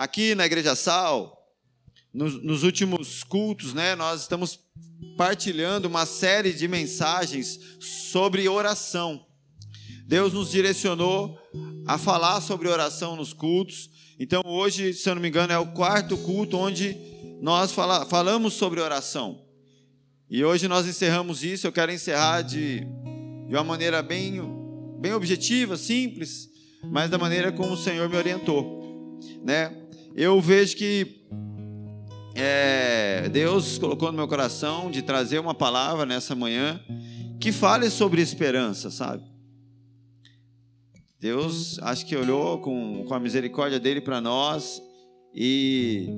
aqui na Igreja Sal, nos, nos, últimos cultos, né, nós estamos partilhando uma série de mensagens sobre oração. Deus nos direcionou a falar sobre oração nos cultos. Então, hoje, se eu não me engano, é o quarto culto onde nós fala, falamos sobre oração. E hoje nós encerramos isso. Eu quero encerrar de, de uma maneira bem, bem objetiva, simples, mas da maneira como o Senhor me orientou. Né? Eu vejo que é, Deus colocou no meu coração de trazer uma palavra nessa manhã que fale sobre esperança, sabe? Deus acho que olhou com, com a misericórdia dele para nós e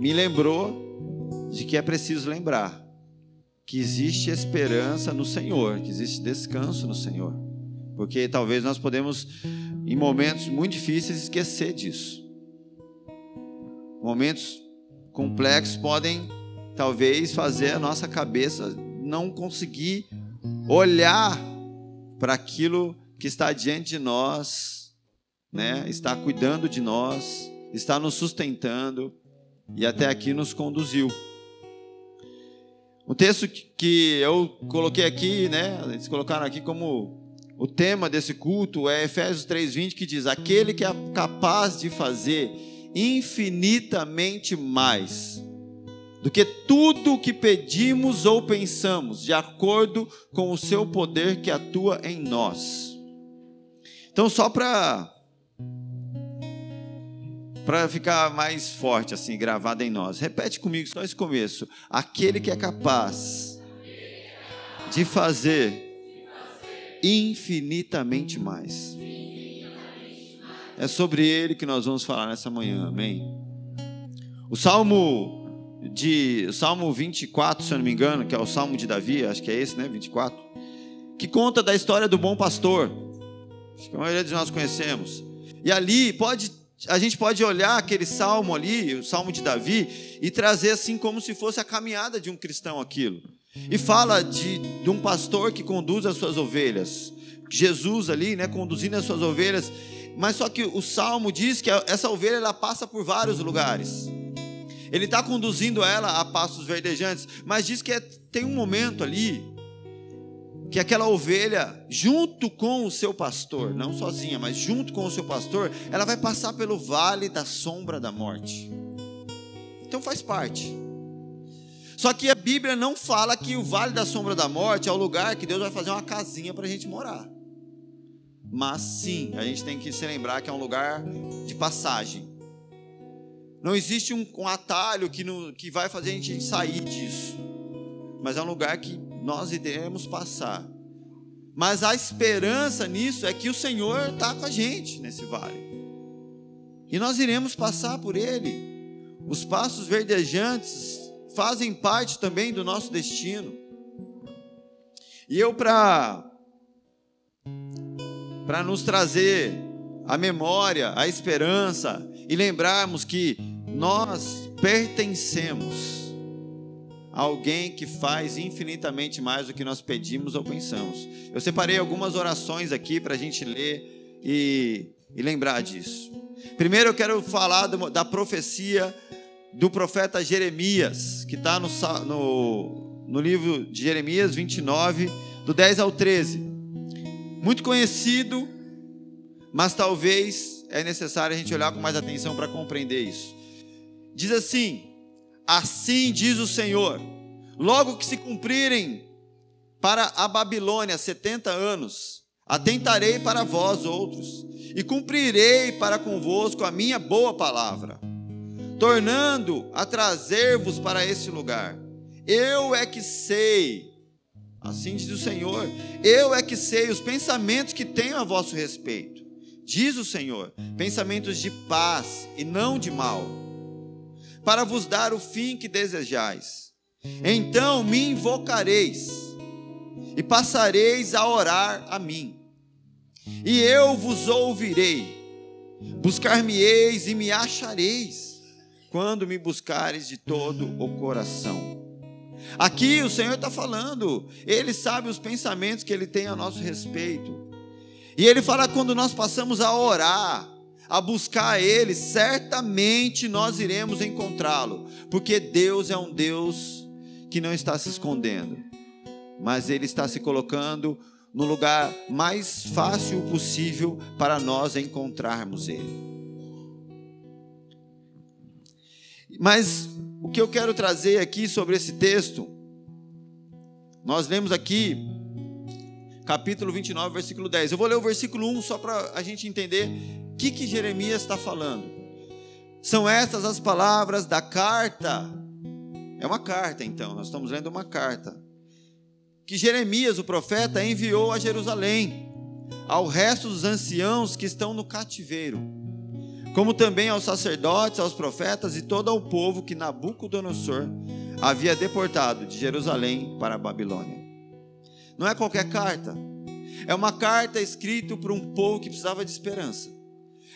me lembrou de que é preciso lembrar que existe esperança no Senhor, que existe descanso no Senhor. Porque talvez nós podemos, em momentos muito difíceis, esquecer disso. Momentos complexos podem, talvez, fazer a nossa cabeça não conseguir olhar para aquilo que está diante de nós, né? está cuidando de nós, está nos sustentando e até aqui nos conduziu. O texto que eu coloquei aqui, né, eles colocaram aqui como o tema desse culto é Efésios 3:20 que diz: "Aquele que é capaz de fazer infinitamente mais do que tudo o que pedimos ou pensamos, de acordo com o seu poder que atua em nós." Então, só para para ficar mais forte assim, gravado em nós. Repete comigo só esse começo. Aquele que é capaz de fazer infinitamente mais. É sobre ele que nós vamos falar nessa manhã, amém? O Salmo de o Salmo 24, se eu não me engano, que é o Salmo de Davi, acho que é esse, né, 24, que conta da história do bom pastor. Acho que a maioria de nós conhecemos. E ali pode a gente pode olhar aquele salmo ali, o salmo de Davi, e trazer assim como se fosse a caminhada de um cristão aquilo. E fala de, de um pastor que conduz as suas ovelhas. Jesus ali, né, conduzindo as suas ovelhas mas só que o salmo diz que essa ovelha ela passa por vários lugares. Ele está conduzindo ela a passos verdejantes, mas diz que é, tem um momento ali que aquela ovelha, junto com o seu pastor, não sozinha, mas junto com o seu pastor, ela vai passar pelo vale da sombra da morte. Então faz parte. Só que a Bíblia não fala que o vale da sombra da morte é o lugar que Deus vai fazer uma casinha para a gente morar. Mas sim, a gente tem que se lembrar que é um lugar de passagem. Não existe um, um atalho que, no, que vai fazer a gente sair disso. Mas é um lugar que nós iremos passar. Mas a esperança nisso é que o Senhor está com a gente nesse vale. E nós iremos passar por ele. Os passos verdejantes fazem parte também do nosso destino. E eu, para para nos trazer a memória, a esperança e lembrarmos que nós pertencemos a alguém que faz infinitamente mais do que nós pedimos ou pensamos. Eu separei algumas orações aqui para a gente ler e, e, lembrar disso. Primeiro eu quero falar da profecia do profeta Jeremias, que está no, no, no livro de Jeremias 29, do 10 ao 13 muito conhecido, mas talvez é necessário a gente olhar com mais atenção para compreender isso. Diz assim: Assim diz o Senhor, logo que se cumprirem para a Babilônia setenta anos, atentarei para vós outros, e cumprirei para convosco a minha boa palavra, tornando a trazer-vos para esse lugar. Eu é que sei Assim diz o Senhor: Eu é que sei os pensamentos que tenho a vosso respeito. Diz o Senhor: pensamentos de paz e não de mal, para vos dar o fim que desejais. Então me invocareis e passareis a orar a mim, e eu vos ouvirei. Buscar-me-eis e me achareis, quando me buscareis de todo o coração. Aqui o Senhor está falando, Ele sabe os pensamentos que Ele tem a nosso respeito. E Ele fala quando nós passamos a orar, a buscar Ele, certamente nós iremos encontrá-lo, porque Deus é um Deus que não está se escondendo, mas Ele está se colocando no lugar mais fácil possível para nós encontrarmos Ele. Mas o que eu quero trazer aqui sobre esse texto, nós lemos aqui, capítulo 29, versículo 10. Eu vou ler o versículo 1 só para a gente entender o que, que Jeremias está falando. São estas as palavras da carta. É uma carta, então, nós estamos lendo uma carta. Que Jeremias, o profeta, enviou a Jerusalém, ao resto dos anciãos que estão no cativeiro como também aos sacerdotes, aos profetas e todo ao povo que Nabucodonosor havia deportado de Jerusalém para a Babilônia. Não é qualquer carta, é uma carta escrita para um povo que precisava de esperança.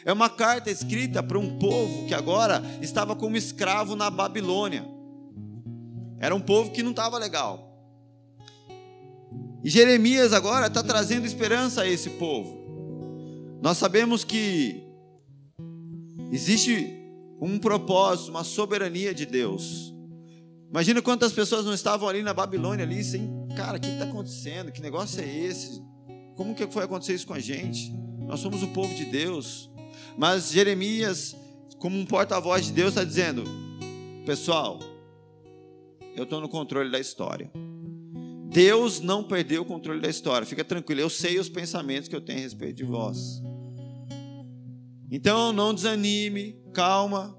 É uma carta escrita para um povo que agora estava como escravo na Babilônia. Era um povo que não estava legal. E Jeremias agora está trazendo esperança a esse povo. Nós sabemos que Existe um propósito, uma soberania de Deus. Imagina quantas pessoas não estavam ali na Babilônia, ali, sem, cara, o que está acontecendo? Que negócio é esse? Como que foi acontecer isso com a gente? Nós somos o povo de Deus. Mas Jeremias, como um porta-voz de Deus, está dizendo: pessoal, eu estou no controle da história. Deus não perdeu o controle da história. Fica tranquilo, eu sei os pensamentos que eu tenho a respeito de vós. Então não desanime, calma.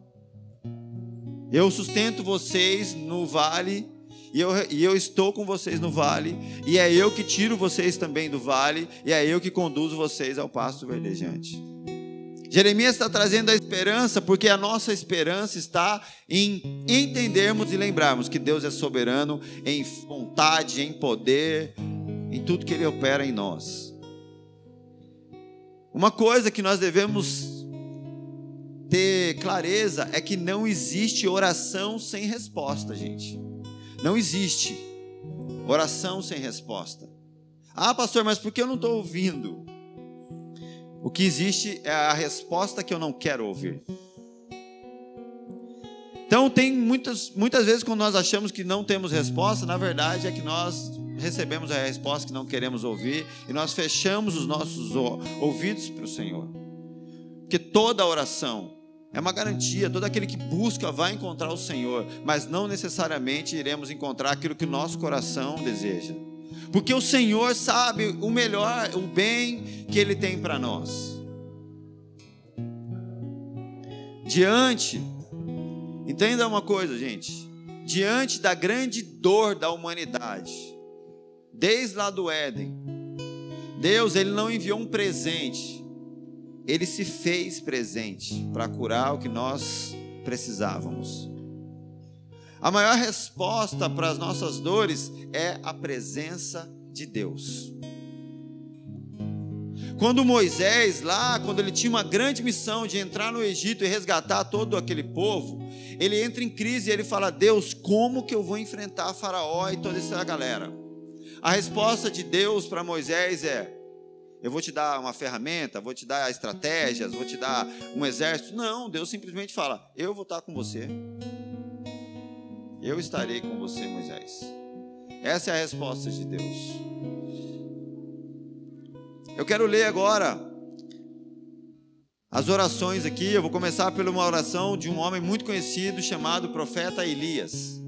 Eu sustento vocês no vale, e eu, e eu estou com vocês no vale, e é eu que tiro vocês também do vale, e é eu que conduzo vocês ao pasto verdejante. Jeremias está trazendo a esperança, porque a nossa esperança está em entendermos e lembrarmos que Deus é soberano em vontade, em poder, em tudo que Ele opera em nós. Uma coisa que nós devemos ter clareza é que não existe oração sem resposta, gente. Não existe oração sem resposta. Ah, pastor, mas por que eu não estou ouvindo? O que existe é a resposta que eu não quero ouvir. Então, tem muitas, muitas vezes, quando nós achamos que não temos resposta, na verdade é que nós recebemos a resposta que não queremos ouvir e nós fechamos os nossos ouvidos para o Senhor. Porque toda oração, é uma garantia, todo aquele que busca vai encontrar o Senhor, mas não necessariamente iremos encontrar aquilo que o nosso coração deseja. Porque o Senhor sabe o melhor, o bem que Ele tem para nós. Diante, entenda uma coisa, gente. Diante da grande dor da humanidade, desde lá do Éden, Deus ele não enviou um presente, ele se fez presente para curar o que nós precisávamos. A maior resposta para as nossas dores é a presença de Deus. Quando Moisés, lá, quando ele tinha uma grande missão de entrar no Egito e resgatar todo aquele povo, ele entra em crise e ele fala: Deus, como que eu vou enfrentar Faraó e toda essa galera? A resposta de Deus para Moisés é: eu vou te dar uma ferramenta, vou te dar estratégias, vou te dar um exército. Não, Deus simplesmente fala: Eu vou estar com você. Eu estarei com você, Moisés. Essa é a resposta de Deus. Eu quero ler agora as orações aqui. Eu vou começar por uma oração de um homem muito conhecido chamado profeta Elias.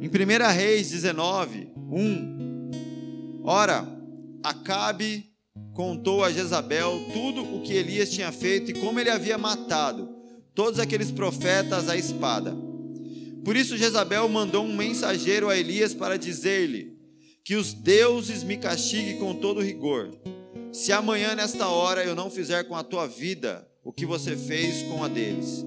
Em 1 Reis 19, 1. Ora, Acabe contou a Jezabel tudo o que Elias tinha feito e como ele havia matado todos aqueles profetas à espada. Por isso Jezabel mandou um mensageiro a Elias para dizer-lhe: Que os deuses me castiguem com todo rigor, se amanhã nesta hora eu não fizer com a tua vida o que você fez com a deles.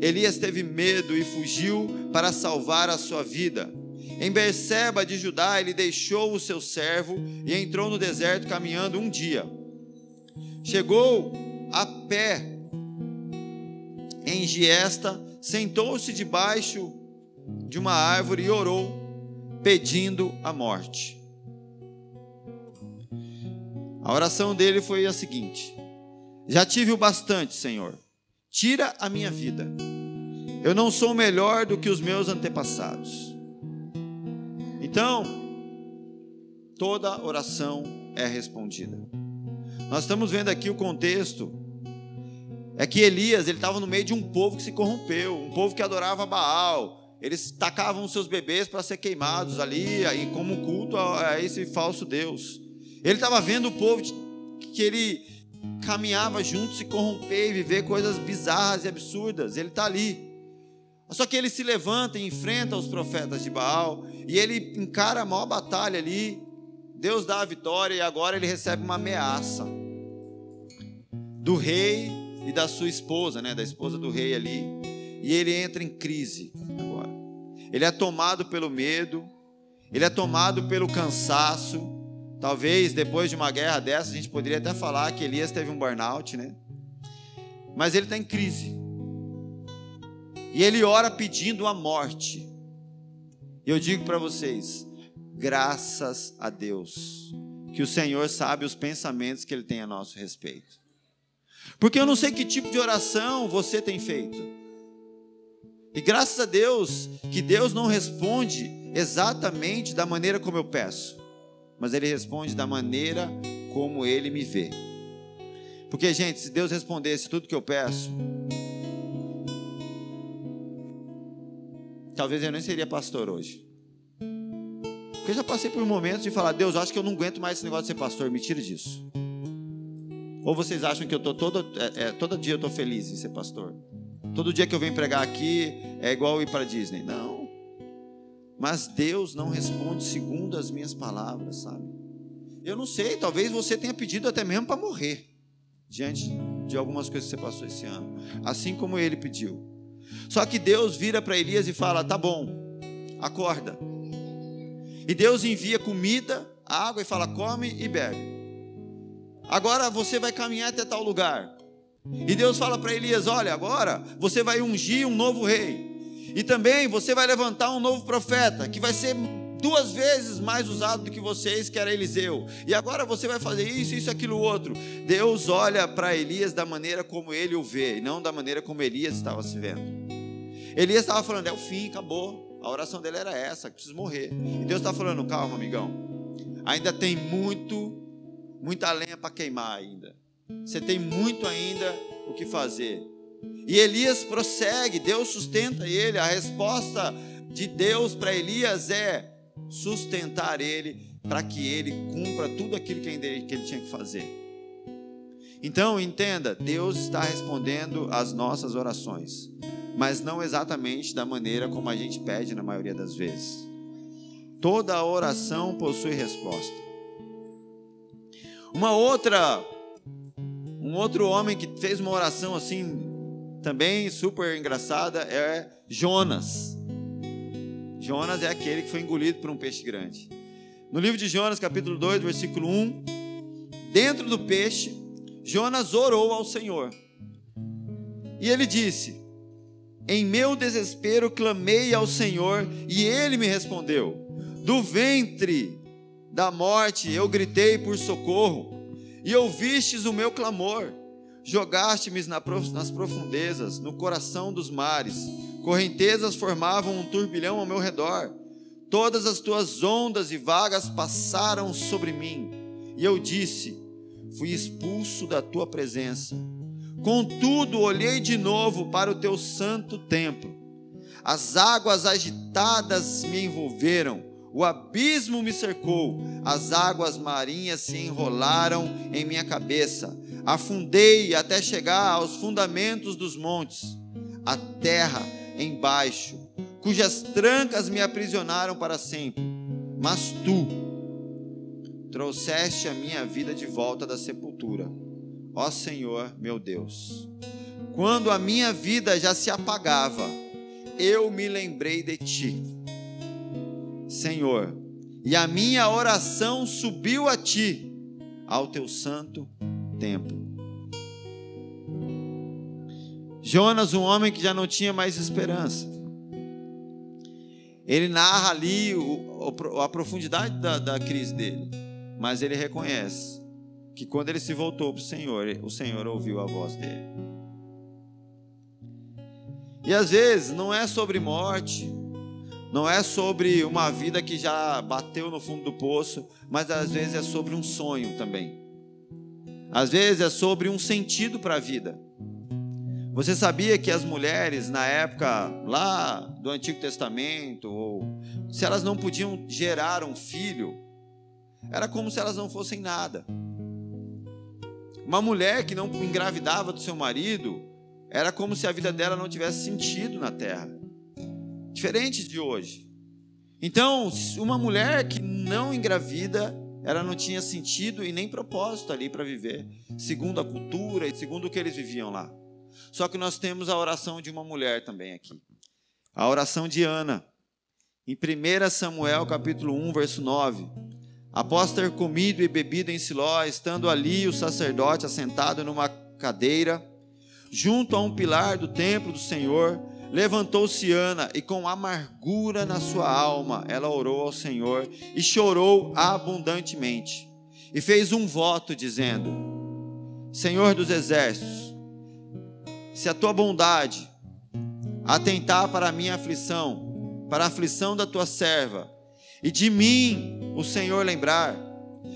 Elias teve medo e fugiu para salvar a sua vida. Em Berseba de Judá, ele deixou o seu servo e entrou no deserto caminhando um dia. Chegou a pé em Giesta, sentou-se debaixo de uma árvore e orou, pedindo a morte. A oração dele foi a seguinte: Já tive o bastante, Senhor. Tira a minha vida. Eu não sou melhor do que os meus antepassados. Então, toda oração é respondida. Nós estamos vendo aqui o contexto é que Elias ele estava no meio de um povo que se corrompeu, um povo que adorava Baal. Eles tacavam seus bebês para ser queimados ali, aí como culto a, esse falso Deus. Ele estava vendo o povo que ele caminhava junto, se corromper e viver coisas bizarras e absurdas. Ele está ali. Só que ele se levanta e enfrenta os profetas de Baal e ele encara a maior batalha ali. Deus dá a vitória e agora ele recebe uma ameaça do rei e da sua esposa, né, da esposa do rei ali. E ele entra em crise agora. Ele é tomado pelo medo, ele é tomado pelo cansaço. Talvez depois de uma guerra dessa a gente poderia até falar que Elias teve um burnout, né? Mas ele está em crise. E ele ora pedindo a morte. E eu digo para vocês, graças a Deus, que o Senhor sabe os pensamentos que ele tem a nosso respeito. Porque eu não sei que tipo de oração você tem feito. E graças a Deus que Deus não responde exatamente da maneira como eu peço, mas Ele responde da maneira como Ele me vê. Porque, gente, se Deus respondesse tudo que eu peço, talvez eu nem seria pastor hoje. Porque eu já passei por momentos de falar, Deus, acho que eu não aguento mais esse negócio de ser pastor, me tira disso. Ou vocês acham que eu tô todo, é, é, todo dia eu estou feliz em ser pastor? Todo dia que eu venho pregar aqui é igual ir para Disney? Não. Mas Deus não responde segundo as minhas palavras, sabe? Eu não sei, talvez você tenha pedido até mesmo para morrer diante de algumas coisas que você passou esse ano, assim como ele pediu. Só que Deus vira para Elias e fala: "Tá bom, acorda". E Deus envia comida, água e fala: "Come e bebe". Agora você vai caminhar até tal lugar. E Deus fala para Elias: Olha, agora você vai ungir um novo rei. E também você vai levantar um novo profeta, que vai ser duas vezes mais usado do que vocês, que era Eliseu. E agora você vai fazer isso, isso, aquilo, outro. Deus olha para Elias da maneira como ele o vê, e não da maneira como Elias estava se vendo. Elias estava falando: É o fim, acabou. A oração dele era essa: preciso morrer. E Deus está falando: Calma, amigão. Ainda tem muito muita lenha para queimar ainda. Você tem muito ainda o que fazer. E Elias prossegue, Deus sustenta ele. A resposta de Deus para Elias é sustentar ele para que ele cumpra tudo aquilo que ele tinha que fazer. Então, entenda, Deus está respondendo às nossas orações, mas não exatamente da maneira como a gente pede na maioria das vezes. Toda oração possui resposta. Uma outra, um outro homem que fez uma oração assim, também super engraçada, é Jonas. Jonas é aquele que foi engolido por um peixe grande. No livro de Jonas, capítulo 2, versículo 1, dentro do peixe, Jonas orou ao Senhor. E ele disse: Em meu desespero clamei ao Senhor, e ele me respondeu. Do ventre da morte, eu gritei por socorro, e ouvistes o meu clamor. Jogaste-me nas profundezas, no coração dos mares. Correntezas formavam um turbilhão ao meu redor. Todas as tuas ondas e vagas passaram sobre mim. E eu disse: Fui expulso da tua presença. Contudo, olhei de novo para o teu santo templo. As águas agitadas me envolveram o abismo me cercou, as águas marinhas se enrolaram em minha cabeça. Afundei até chegar aos fundamentos dos montes, a terra embaixo, cujas trancas me aprisionaram para sempre. Mas tu trouxeste a minha vida de volta da sepultura, ó Senhor meu Deus. Quando a minha vida já se apagava, eu me lembrei de ti Senhor, e a minha oração subiu a ti, ao teu santo templo. Jonas, um homem que já não tinha mais esperança. Ele narra ali o, a profundidade da, da crise dele, mas ele reconhece que quando ele se voltou para o Senhor, o Senhor ouviu a voz dele. E às vezes não é sobre morte, não é sobre uma vida que já bateu no fundo do poço, mas às vezes é sobre um sonho também. Às vezes é sobre um sentido para a vida. Você sabia que as mulheres na época lá do Antigo Testamento, ou se elas não podiam gerar um filho, era como se elas não fossem nada. Uma mulher que não engravidava do seu marido, era como se a vida dela não tivesse sentido na terra. Diferente de hoje. Então, uma mulher que não engravida, ela não tinha sentido e nem propósito ali para viver, segundo a cultura e segundo o que eles viviam lá. Só que nós temos a oração de uma mulher também aqui. A oração de Ana. Em 1 Samuel, capítulo 1, verso 9. Após ter comido e bebido em Siló, estando ali o sacerdote assentado numa cadeira, junto a um pilar do templo do Senhor, levantou-se Ana e com amargura na sua alma, ela orou ao Senhor e chorou abundantemente. E fez um voto dizendo: Senhor dos exércitos, se a tua bondade atentar para a minha aflição, para a aflição da tua serva, e de mim o Senhor lembrar,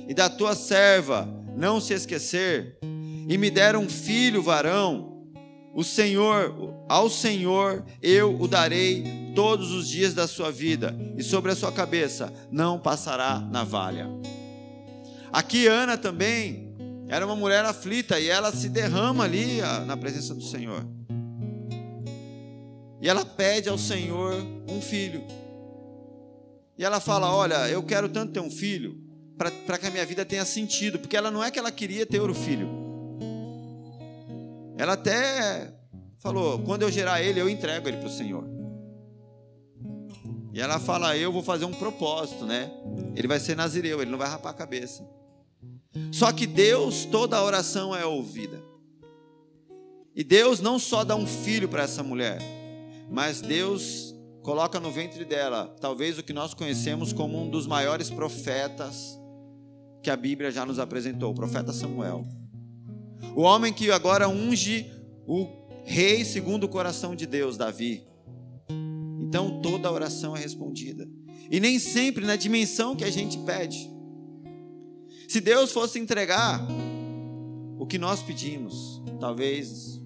e da tua serva não se esquecer, e me der um filho varão, o Senhor, ao Senhor eu o darei todos os dias da sua vida, e sobre a sua cabeça não passará navalha. Aqui Ana também era uma mulher aflita e ela se derrama ali na presença do Senhor. E ela pede ao Senhor um filho. E ela fala: Olha, eu quero tanto ter um filho para que a minha vida tenha sentido, porque ela não é que ela queria ter o filho. Ela até falou: Quando eu gerar ele, eu entrego ele para o Senhor. E ela fala: Eu vou fazer um propósito, né? Ele vai ser nazireu, ele não vai rapar a cabeça. Só que Deus, toda oração é ouvida. E Deus não só dá um filho para essa mulher, mas Deus coloca no ventre dela, talvez o que nós conhecemos como um dos maiores profetas que a Bíblia já nos apresentou, o profeta Samuel. O homem que agora unge o rei segundo o coração de Deus, Davi. Então toda oração é respondida. E nem sempre na dimensão que a gente pede. Se Deus fosse entregar o que nós pedimos, talvez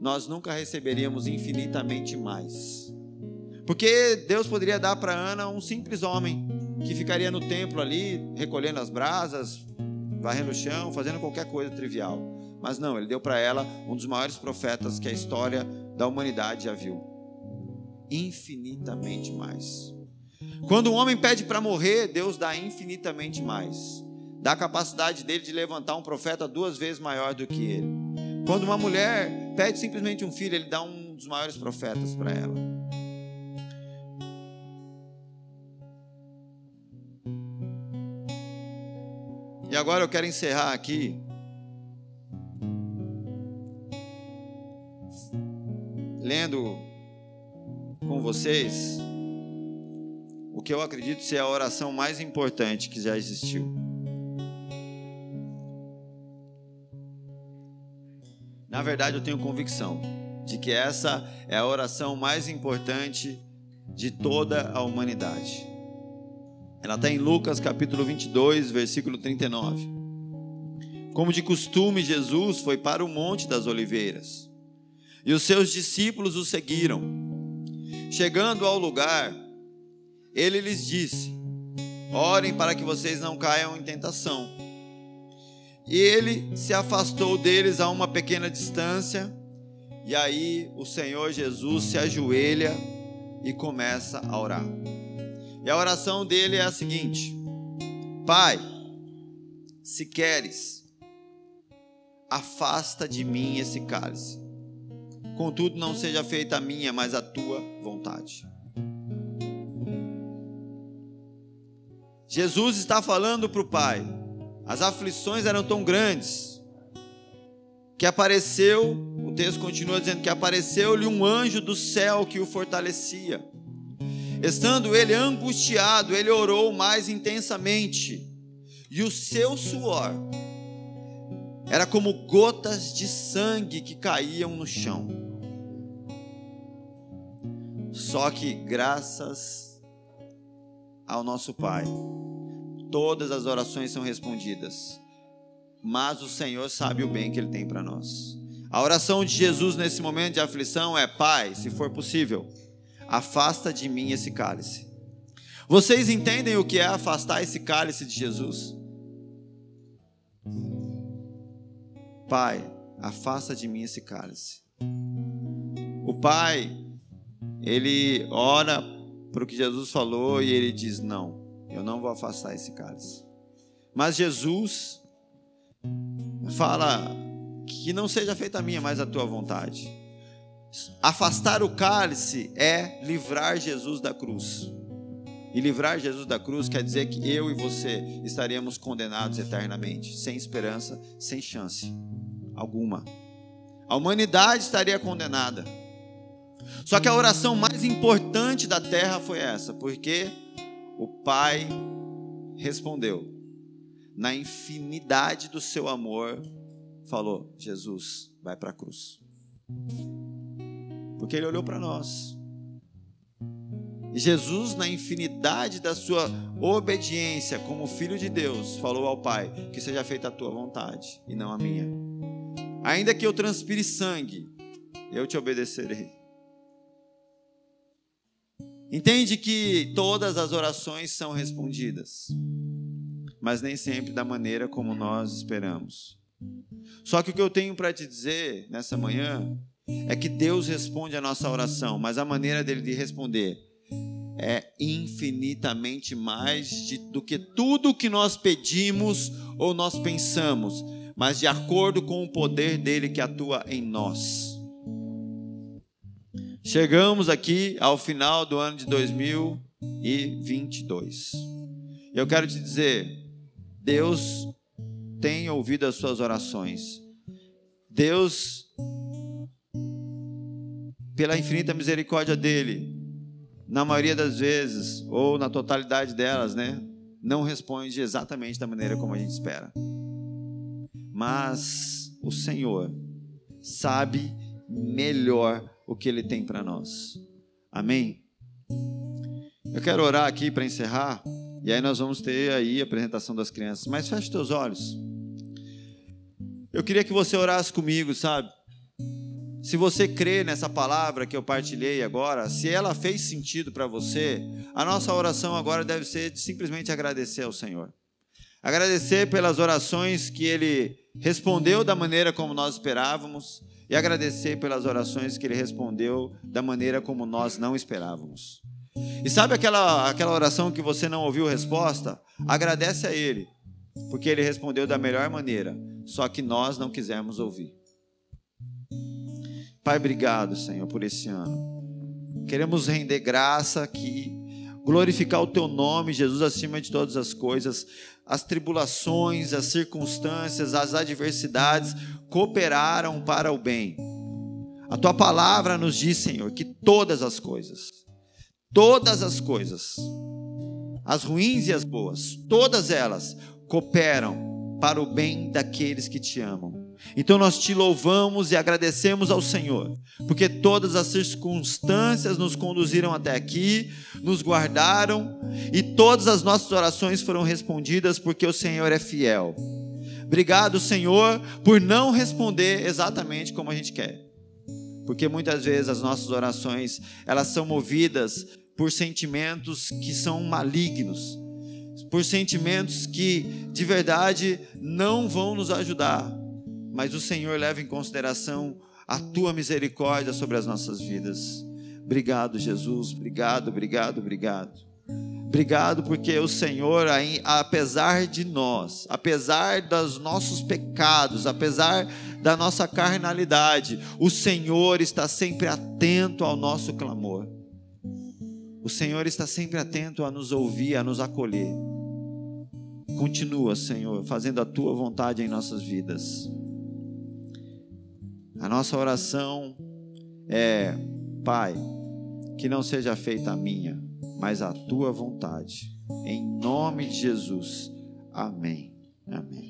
nós nunca receberíamos infinitamente mais. Porque Deus poderia dar para Ana um simples homem que ficaria no templo ali, recolhendo as brasas, varrendo o chão, fazendo qualquer coisa trivial. Mas não, ele deu para ela um dos maiores profetas que a história da humanidade já viu. Infinitamente mais. Quando um homem pede para morrer, Deus dá infinitamente mais. Dá a capacidade dele de levantar um profeta duas vezes maior do que ele. Quando uma mulher pede simplesmente um filho, ele dá um dos maiores profetas para ela. E agora eu quero encerrar aqui. Lendo com vocês o que eu acredito ser a oração mais importante que já existiu. Na verdade, eu tenho convicção de que essa é a oração mais importante de toda a humanidade. Ela está em Lucas capítulo 22, versículo 39. Como de costume, Jesus foi para o Monte das Oliveiras e os seus discípulos o seguiram. Chegando ao lugar, ele lhes disse: Orem para que vocês não caiam em tentação. E ele se afastou deles a uma pequena distância, e aí o Senhor Jesus se ajoelha e começa a orar. E a oração dele é a seguinte: Pai, se queres, afasta de mim esse cálice. Contudo, não seja feita a minha, mas a tua vontade. Jesus está falando para o pai. As aflições eram tão grandes que apareceu, o texto continua dizendo que apareceu-lhe um anjo do céu que o fortalecia. Estando ele angustiado, ele orou mais intensamente, e o seu suor era como gotas de sangue que caíam no chão. Só que graças ao nosso Pai, todas as orações são respondidas. Mas o Senhor sabe o bem que Ele tem para nós. A oração de Jesus nesse momento de aflição é: Pai, se for possível, afasta de mim esse cálice. Vocês entendem o que é afastar esse cálice de Jesus? Pai, afasta de mim esse cálice. O Pai, ele ora para o que Jesus falou e ele diz: Não, eu não vou afastar esse cálice. Mas Jesus fala que não seja feita a minha, mas a tua vontade. Afastar o cálice é livrar Jesus da cruz. E livrar Jesus da cruz quer dizer que eu e você estaríamos condenados eternamente, sem esperança, sem chance alguma. A humanidade estaria condenada. Só que a oração mais importante da terra foi essa, porque o Pai respondeu, na infinidade do seu amor, falou: Jesus, vai para a cruz. Porque ele olhou para nós. Jesus, na infinidade da sua obediência como filho de Deus, falou ao Pai: Que seja feita a tua vontade e não a minha. Ainda que eu transpire sangue, eu te obedecerei. Entende que todas as orações são respondidas, mas nem sempre da maneira como nós esperamos. Só que o que eu tenho para te dizer nessa manhã é que Deus responde a nossa oração, mas a maneira dele de responder é infinitamente mais de, do que tudo que nós pedimos ou nós pensamos, mas de acordo com o poder dele que atua em nós. Chegamos aqui ao final do ano de 2022. Eu quero te dizer, Deus tem ouvido as suas orações. Deus, pela infinita misericórdia dele, na maioria das vezes, ou na totalidade delas, né, não responde exatamente da maneira como a gente espera. Mas o Senhor sabe melhor o que Ele tem para nós. Amém? Eu quero orar aqui para encerrar, e aí nós vamos ter aí a apresentação das crianças. Mas feche teus olhos. Eu queria que você orasse comigo, sabe? Se você crê nessa palavra que eu partilhei agora, se ela fez sentido para você, a nossa oração agora deve ser de simplesmente agradecer ao Senhor. Agradecer pelas orações que Ele respondeu da maneira como nós esperávamos e agradecer pelas orações que Ele respondeu da maneira como nós não esperávamos. E sabe aquela, aquela oração que você não ouviu resposta? Agradece a Ele, porque Ele respondeu da melhor maneira, só que nós não quisemos ouvir. Pai, obrigado, Senhor, por esse ano. Queremos render graça aqui, glorificar o Teu nome, Jesus, acima de todas as coisas. As tribulações, as circunstâncias, as adversidades cooperaram para o bem. A Tua palavra nos diz, Senhor, que todas as coisas, todas as coisas, as ruins e as boas, todas elas cooperam para o bem daqueles que te amam. Então nós te louvamos e agradecemos ao Senhor, porque todas as circunstâncias nos conduziram até aqui, nos guardaram e todas as nossas orações foram respondidas porque o Senhor é fiel. Obrigado, Senhor, por não responder exatamente como a gente quer. Porque muitas vezes as nossas orações, elas são movidas por sentimentos que são malignos, por sentimentos que de verdade não vão nos ajudar mas o Senhor leva em consideração a tua misericórdia sobre as nossas vidas. Obrigado, Jesus. Obrigado, obrigado, obrigado. Obrigado porque o Senhor, apesar de nós, apesar dos nossos pecados, apesar da nossa carnalidade, o Senhor está sempre atento ao nosso clamor. O Senhor está sempre atento a nos ouvir, a nos acolher. Continua, Senhor, fazendo a tua vontade em nossas vidas. A nossa oração é: Pai, que não seja feita a minha, mas a tua vontade. Em nome de Jesus. Amém. Amém.